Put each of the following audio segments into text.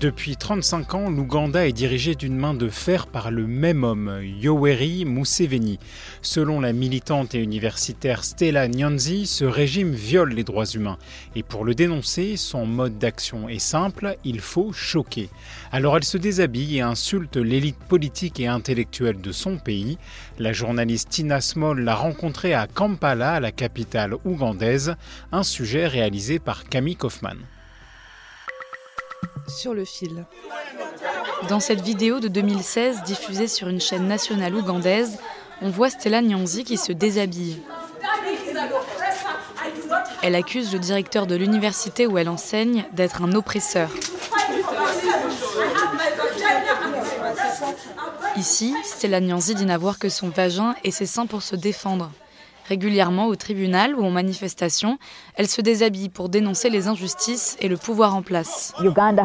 Depuis 35 ans, l'Ouganda est dirigé d'une main de fer par le même homme, Yoweri Museveni. Selon la militante et universitaire Stella Nyanzi, ce régime viole les droits humains. Et pour le dénoncer, son mode d'action est simple, il faut choquer. Alors elle se déshabille et insulte l'élite politique et intellectuelle de son pays. La journaliste Tina Small l'a rencontrée à Kampala, la capitale ougandaise, un sujet réalisé par Camille Kaufman. Sur le fil. Dans cette vidéo de 2016 diffusée sur une chaîne nationale ougandaise, on voit Stella Nyanzi qui se déshabille. Elle accuse le directeur de l'université où elle enseigne d'être un oppresseur. Ici, Stella Nyanzi dit n'avoir que son vagin et ses seins pour se défendre. Régulièrement au tribunal ou en manifestation, elle se déshabille pour dénoncer les injustices et le pouvoir en place. L'Ouganda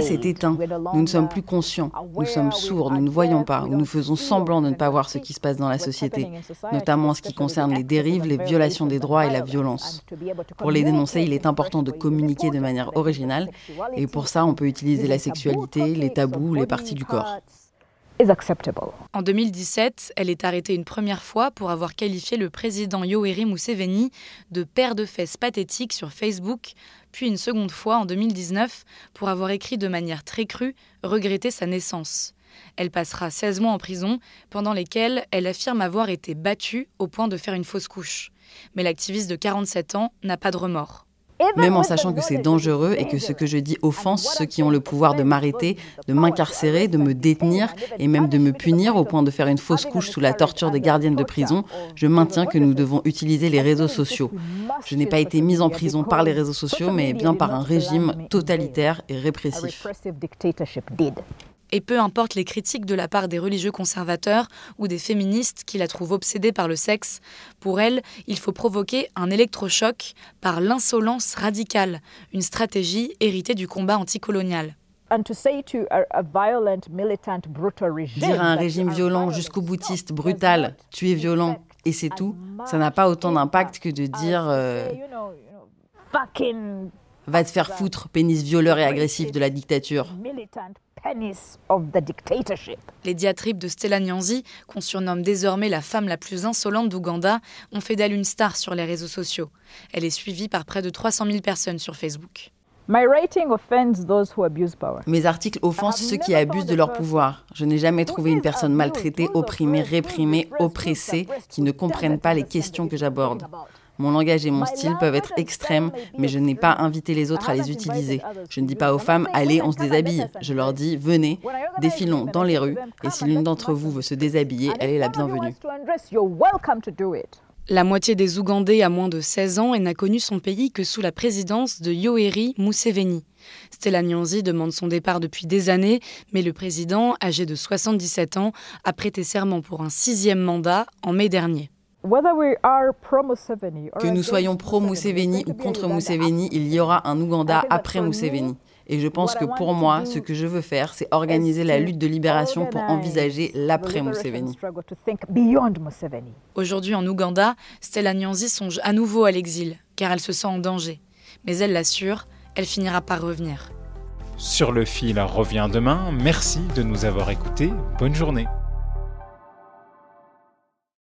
s'est éteint. Nous ne sommes plus conscients. Nous sommes sourds. Nous ne voyons pas. Ou nous faisons semblant de ne pas voir ce qui se passe dans la société, notamment en ce qui concerne les dérives, les violations des droits et la violence. Pour les dénoncer, il est important de communiquer de manière originale. Et pour ça, on peut utiliser la sexualité, les tabous, les parties du corps. En 2017, elle est arrêtée une première fois pour avoir qualifié le président Yoweri Museveni de père de fesses pathétique sur Facebook, puis une seconde fois en 2019 pour avoir écrit de manière très crue regretter sa naissance. Elle passera 16 mois en prison, pendant lesquels elle affirme avoir été battue au point de faire une fausse couche. Mais l'activiste de 47 ans n'a pas de remords. Même en sachant que c'est dangereux et que ce que je dis offense ceux qui ont le pouvoir de m'arrêter, de m'incarcérer, de me détenir et même de me punir au point de faire une fausse couche sous la torture des gardiennes de prison, je maintiens que nous devons utiliser les réseaux sociaux. Je n'ai pas été mise en prison par les réseaux sociaux, mais bien par un régime totalitaire et répressif. Et peu importe les critiques de la part des religieux conservateurs ou des féministes qui la trouvent obsédée par le sexe, pour elle, il faut provoquer un électrochoc par l'insolence radicale, une stratégie héritée du combat anticolonial. Dire à un régime violent, jusqu'au boutiste, brutal, tu es violent et c'est tout, ça n'a pas autant d'impact que de dire euh, va te faire foutre, pénis violeur et agressif de la dictature. Les diatribes de Stella Nyanzi, qu'on surnomme désormais la femme la plus insolente d'Ouganda, ont fait d'elle une star sur les réseaux sociaux. Elle est suivie par près de 300 000 personnes sur Facebook. Mes articles offensent ceux qui abusent de leur pouvoir. Je n'ai jamais trouvé une personne maltraitée, opprimée, réprimée, oppressée, qui ne comprenne pas les questions que j'aborde. Mon langage et mon style peuvent être extrêmes, mais je n'ai pas invité les autres à les utiliser. Je ne dis pas aux femmes, allez, on se déshabille. Je leur dis, venez, défilons dans les rues, et si l'une d'entre vous veut se déshabiller, elle est la bienvenue. La moitié des Ougandais a moins de 16 ans et n'a connu son pays que sous la présidence de Yoweri Museveni. Stella Nyanzi demande son départ depuis des années, mais le président, âgé de 77 ans, a prêté serment pour un sixième mandat en mai dernier. Que nous soyons pro-Museveni ou contre Museveni, il y aura un Ouganda après Museveni. Et je pense que pour moi, ce que je veux faire, c'est organiser la lutte de libération pour envisager l'après-Museveni. Aujourd'hui en Ouganda, Stella Nyanzi songe à nouveau à l'exil, car elle se sent en danger. Mais elle l'assure, elle finira par revenir. Sur le fil revient demain. Merci de nous avoir écoutés. Bonne journée.